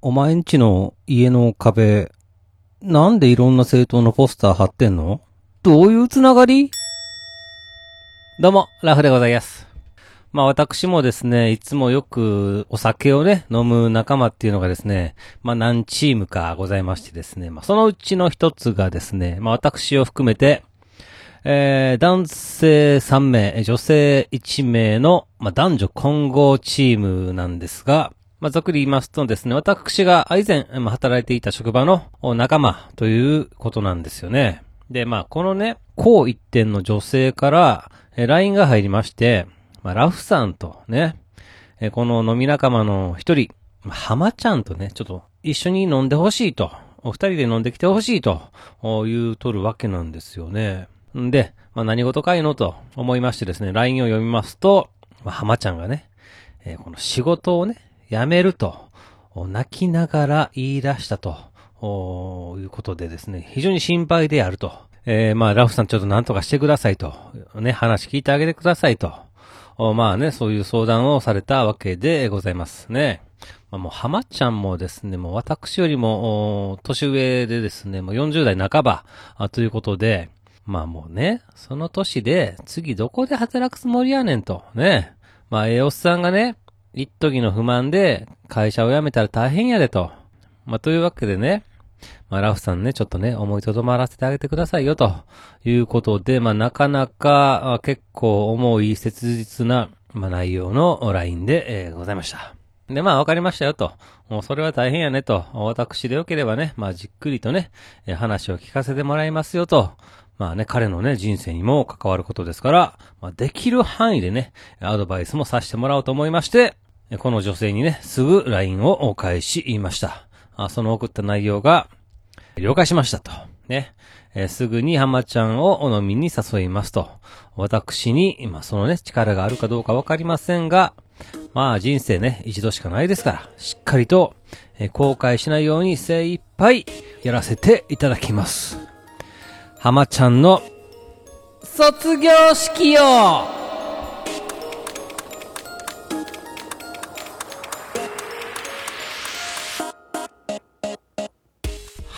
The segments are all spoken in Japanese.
お前んちの家の壁、なんでいろんな政党のポスター貼ってんの？どういうつながり？どうも、ラフでございます。まあ私もですね、いつもよくお酒をね、飲む仲間っていうのがですね、まあ何チームかございましてですね、まあそのうちの一つがですね、まあ私を含めて、えー、男性3名、女性1名の、まあ男女混合チームなんですが、まあ、ざっくり言いますとですね、私が以前、働いていた職場の仲間ということなんですよね。で、まあ、このね、高一点の女性から、え LINE が入りまして、まあ、ラフさんとね、えこの飲み仲間の一人、まあ浜ちゃんとね、ちょっと一緒に飲んでほしいと、お二人で飲んできてほしいと、言うとるわけなんですよね。んで、まあ、何事かいのと思いましてですね、LINE を読みますと、まあ、浜ちゃんがね、えーこの仕事をね、辞めると、泣きながら言い出したと、いうことでですね、非常に心配であると。えーまあ、ラフさんちょっと何とかしてくださいと。ね、話聞いてあげてくださいと。まあね、そういう相談をされたわけでございますね。まあ、もう、浜ちゃんもですね、もう私よりも、年上でですね、もう40代半ば、ということで、まあもうね、その年で、次どこで働くつもりやねんと、ね。まあ、ええおっさんがね、一時の不満で会社を辞めたら大変やでと。まあ、というわけでね、まあ、ラフさんね、ちょっとね、思いとどまらせてあげてくださいよ、ということで、まあ、なかなか、結構重い切実な、まあ、内容の LINE で、えーございました。で、まあ、わかりましたよ、と。もう、それは大変やね、と。私でよければね、まあ、じっくりとね、え話を聞かせてもらいますよ、と。まあね、彼のね、人生にも関わることですから、まあ、できる範囲でね、アドバイスもさせてもらおうと思いまして、この女性にね、すぐ LINE をお返し言いました。あその送った内容が、了解しましたと。ね。えーすぐに浜ちゃんをお飲みに誘いますと。私に、今そのね、力があるかどうかわかりませんが、まあ人生ね、一度しかないですから、しっかりと、えー後悔しないように精一杯やらせていただきます。浜ちゃんの卒業式よ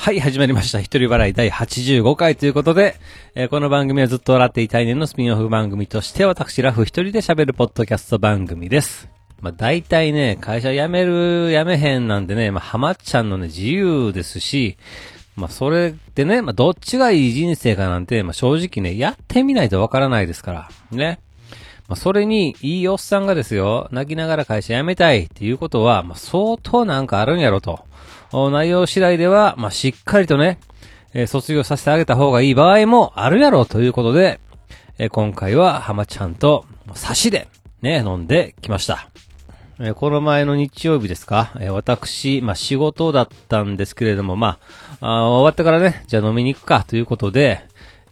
はい、始まりました。一人笑い第85回ということで、えーこの番組はずっと笑っていたいねんのスピンオフ番組として、私ラフ一人で喋るポッドキャスト番組です。まあ大体ね、会社辞める、辞めへんなんでね、まあ浜ちゃんのね、自由ですし、まあそれでね、まあどっちがいい人生かなんて、まあ正直ね、やってみないとわからないですから。ね。まあそれに、いいおっさんがですよ、泣きながら会社辞めたいっていうことは、まあ相当なんかあるんやろと。お内容次第では、まあしっかりとね、えー卒業させてあげた方がいい場合もあるやろうということで、えー今回は浜ちゃんと差しでね、飲んできました。えーこの前の日曜日ですか、えー私、まあ、仕事だったんですけれども、まあ、あ終わってからね、じゃあ飲みに行くかということで、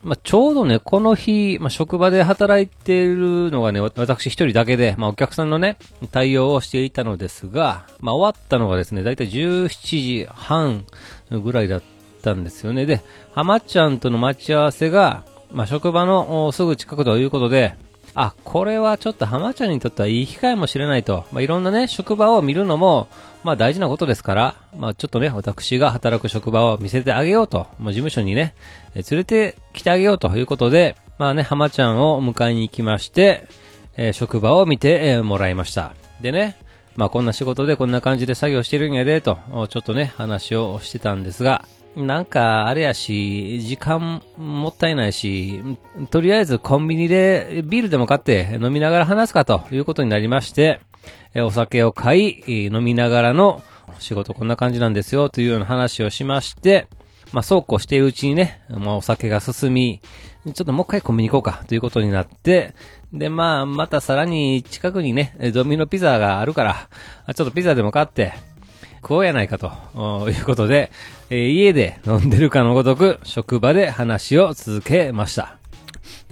まあ、ちょうどね、この日、まあ、職場で働いているのがね、私一人だけで、まあ、お客さんのね、対応をしていたのですが、まあ、終わったのがですね、だいたい17時半ぐらいだったんですよね。で、浜ちゃんとの待ち合わせが、まあ、職場のすぐ近くということで、あ、これはちょっと浜ちゃんにとってはいい機会もしれないと。まあ、いろんなね、職場を見るのも、まあ大事なことですから、まあちょっとね、私が働く職場を見せてあげようと。もう事務所にね、え連れてきてあげようということで、まあね、浜ちゃんを迎えに行きまして、えー職場を見て、えーもらいました。でね、まあこんな仕事でこんな感じで作業してるんやで、と、ちょっとね、話をしてたんですが、なんか、あれやし、時間もったいないし、とりあえずコンビニでビールでも買って飲みながら話すかということになりまして、えお酒を買い、飲みながらの仕事こんな感じなんですよというような話をしまして、まあそうこうしているうちにね、まあお酒が進み、ちょっともう一回コンビニ行こうかということになって、でまあまたさらに近くにね、ドミノピザがあるから、ちょっとピザでも買って、食おうやないかということで、えー家で飲んでるかのごとく職場で話を続けました。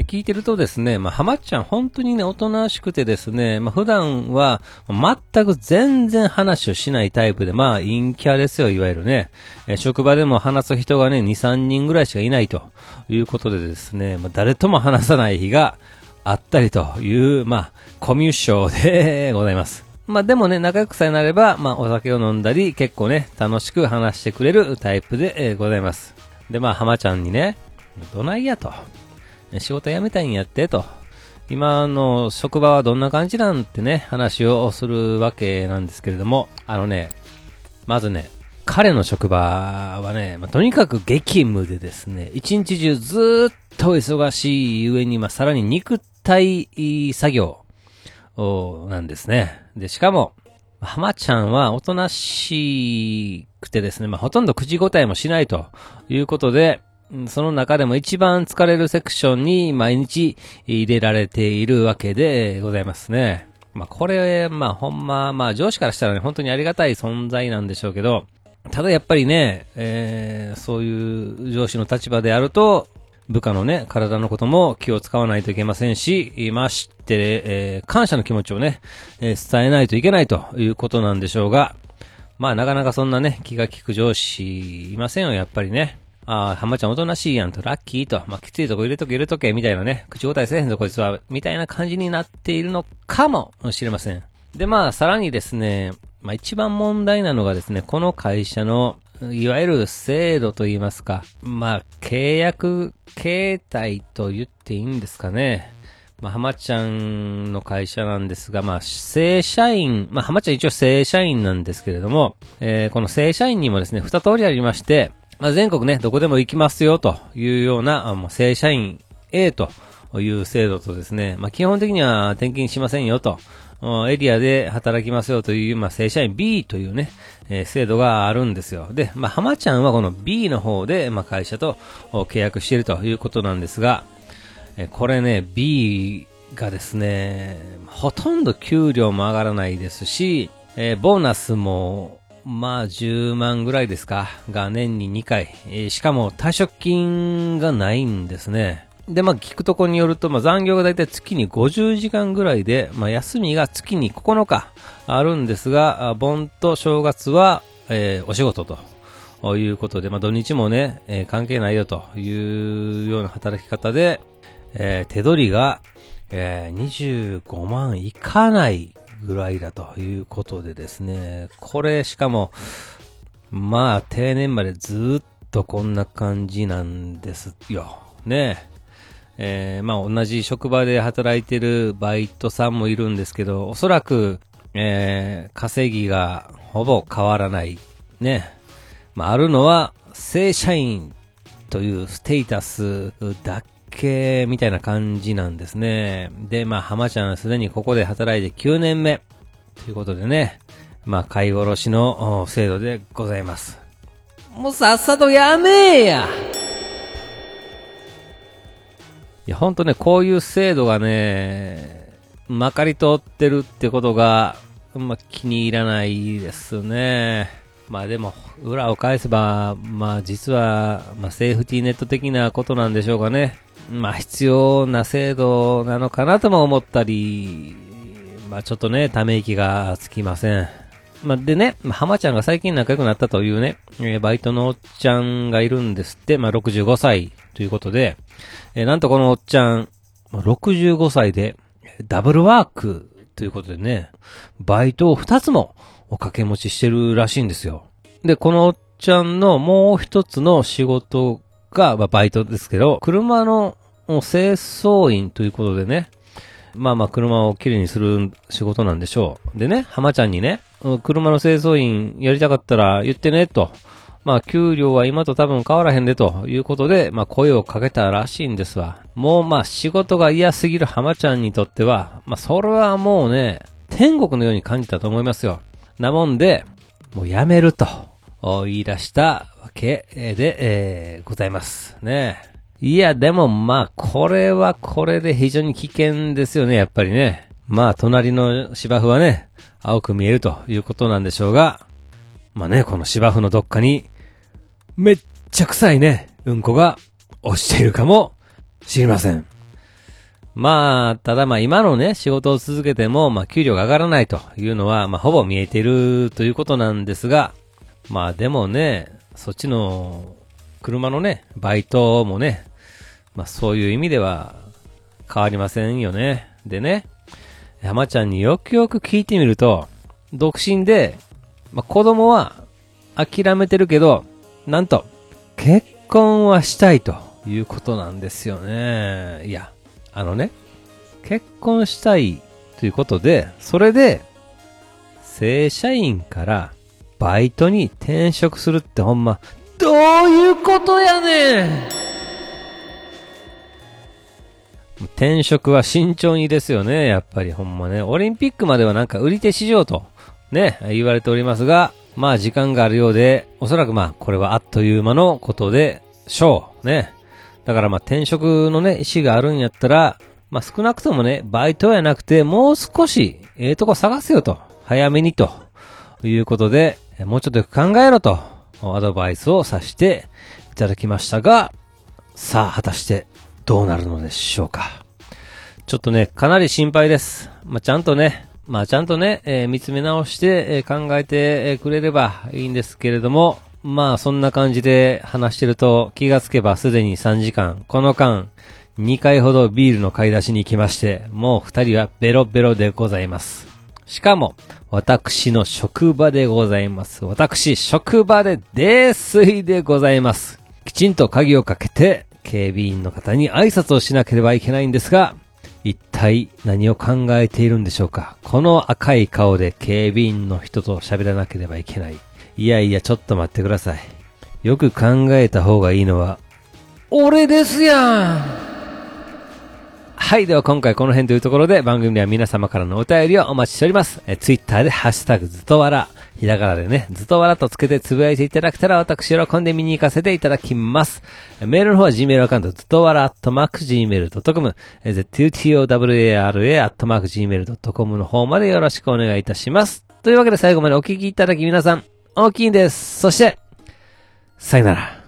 聞いてるとですね、まあ、浜ちゃん本当にね、おとなしくてですね、まあ、普段は全く全然話をしないタイプで、まあ、陰キャですよ、いわゆるね。え職場でも話す人がね、2、3人ぐらいしかいないということでですね、まあ、誰とも話さない日があったりという、まあ、コミュ障でございます。まあでもね、仲良くさえなれば、まあお酒を飲んだり、結構ね、楽しく話してくれるタイプで、え、ございます。で、まあ浜ちゃんにね、どないやと。仕事辞めたいんやって、と。今の職場はどんな感じなんてね、話をするわけなんですけれども、あのね、まずね、彼の職場はね、まあ、とにかく激務でですね、一日中ずっと忙しい上に、まあ、さらに肉体作業なんですね。で、しかも、浜ちゃんはおとなしくてですね、まあ、ほとんど口答えもしないということで、その中でも一番疲れるセクションに毎日入れられているわけでございますね。まあ、これ、まあ、ほんま、まあ、上司からしたらね、本当にありがたい存在なんでしょうけど、ただやっぱりね、えー、そういう上司の立場であると、部下のね、体のことも気を使わないといけませんし、まして、えー、感謝の気持ちをね、えー、伝えないといけないということなんでしょうが、まあなかなかそんなね、気が利く上司いませんよ、やっぱりね。ああ、浜ちゃんおとなしいやんと、ラッキーと、まあ、きついとこ入れとけ入れとけ、みたいなね、口答えせえへんぞこいつは、みたいな感じになっているのかもしれません。で、まあ、さらにですね、まあ、一番問題なのがですね、この会社の、いわゆる制度といいますか、まあ、契約形態と言っていいんですかね。まあ、浜ちゃんの会社なんですが、まあ、正社員、まあ、浜ちゃん一応正社員なんですけれども、えー、この正社員にもですね、二通りありまして、まあ、全国ね、どこでも行きますよというような、あもう正社員 A という制度とですね、まあ、基本的には転勤しませんよと、エリアで働きますよという、まあ、正社員 B というね、えー、制度があるんですよ。で、まあ、浜ちゃんはこの B の方で、まあ、会社と契約しているということなんですが、えー、これね、B がですね、ほとんど給料も上がらないですし、えー、ボーナスもまあ、10万ぐらいですか、が年に2回。えー、しかも退職金がないんですね。で、まあ、聞くとこによると、まあ、残業がだいたい月に50時間ぐらいで、まあ、休みが月に9日あるんですが、盆と正月は、えー、お仕事ということで、まあ、土日もね、えー、関係ないよというような働き方で、えー、手取りが、えー、25万いかないぐらいだということでですね、これしかも、まあ定年までずっとこんな感じなんですよ。ねえー、まあ同じ職場で働いてるバイトさんもいるんですけど、おそらく、えー、稼ぎがほぼ変わらない。ね。まああるのは正社員というステータスだ系みたいな感じなんですね。で、まあ、浜ちゃんすでにここで働いて9年目。ということでね、まあ、買い殺しの制度でございます。もうさっさとやめえやいや、ほんとね、こういう制度がね、まかり通ってるってことが、まあ、気に入らないですね。まあでも、裏を返せば、まあ実は、まあセーフティーネット的なことなんでしょうかね。まあ必要な制度なのかなとも思ったり、まあちょっとね、ため息がつきません。まあでね、ま、浜ちゃんが最近仲良くなったというね、バイトのおっちゃんがいるんですって、まあ65歳ということで、えー、なんとこのおっちゃん、65歳で、ダブルワークということでね、バイトを2つもお掛け持ちしてるらしいんですよ。で、このおっちゃんのもう一つの仕事が、まあ、バイトですけど、車の清掃員ということでね、まあまあ車をきれいにする仕事なんでしょう。でね、浜ちゃんにね、車の清掃員やりたかったら言ってね、と。まあ給料は今と多分変わらへんでということで、まあ声をかけたらしいんですわ。もうまあ仕事が嫌すぎる浜ちゃんにとっては、まあそれはもうね、天国のように感じたと思いますよ。なもんで、もうやめると言い出したわけで、えー、ございます。ね。いや、でもまあ、これはこれで非常に危険ですよね、やっぱりね。まあ、隣の芝生はね、青く見えるということなんでしょうが、まあね、この芝生のどっかに、めっちゃ臭いね、うんこが落ちているかもしれません。まあ、ただまあ今のね、仕事を続けても、まあ給料が上がらないというのは、まあほぼ見えているということなんですが、まあでもね、そっちの車のね、バイトもね、まあそういう意味では変わりませんよね。でね、山ちゃんによくよく聞いてみると、独身で、まあ、子供は諦めてるけど、なんと、結婚はしたいということなんですよね。いや、あのね、結婚したいということで、それで、正社員からバイトに転職するってほんま、どういうことやねん転職は慎重にですよね、やっぱりほんまね。オリンピックまではなんか売り手市場と、ね、言われておりますが、まあ時間があるようで、おそらくまあこれはあっという間のことでしょう。ね。だからまあ転職のね、意思があるんやったら、まあ少なくともね、バイトやなくて、もう少し、ええ、とこ探せよと。早めにと。いうことで、もうちょっと考えろと、アドバイスをさせていただきましたが、さあ、果たしてどうなるのでしょうか。ちょっとね、かなり心配です。まあ、ちゃんとね、まあ、ちゃんとね、えー、見つめ直して、えー、考えてくれればいいんですけれども、まあ、そんな感じで話してると気がつけばすでに3時間、この間、2回ほどビールの買い出しに行きまして、もう2人はベロベロでございます。しかも、私の職場でございます。私、職場で泥酔でございます。きちんと鍵をかけて、警備員の方に挨拶をしなければいけないんですが、体何を考えているんでしょうか？この赤い顔で警備員の人と喋らなければいけない。いやいや、ちょっと待ってください。よく考えた方がいいのは、俺ですやんはい。では今回この辺というところで番組では皆様からのお便りをお待ちしております。え、ツイッターでハッシュタグずとわら、ひらがなでね、ずとわらとつけてつぶやいていただけたら私喜んで見に行かせていただきます。メールの方は Gmail アカウントずとわらアットマーク Gmail.com、え zutowara アットマーク Gmail.com の方までよろしくお願いいたします。というわけで最後までお聞きいただき皆さん、大きいんです。そして、さよなら。